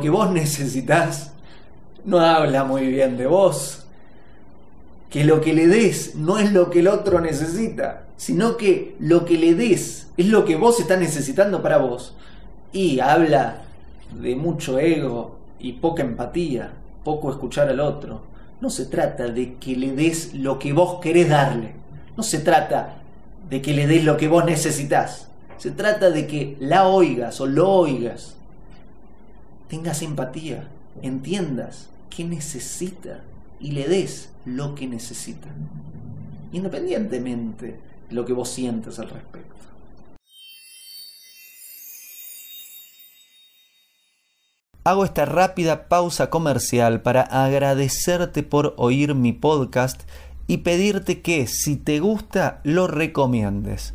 que vos necesitas no habla muy bien de vos. Que lo que le des no es lo que el otro necesita, sino que lo que le des es lo que vos estás necesitando para vos. Y habla de mucho ego y poca empatía, poco escuchar al otro. No se trata de que le des lo que vos querés darle. No se trata de que le des lo que vos necesitas. Se trata de que la oigas o lo oigas. Tengas empatía, entiendas qué necesita y le des lo que necesita. Independientemente de lo que vos sientas al respecto. Hago esta rápida pausa comercial para agradecerte por oír mi podcast y pedirte que si te gusta lo recomiendes.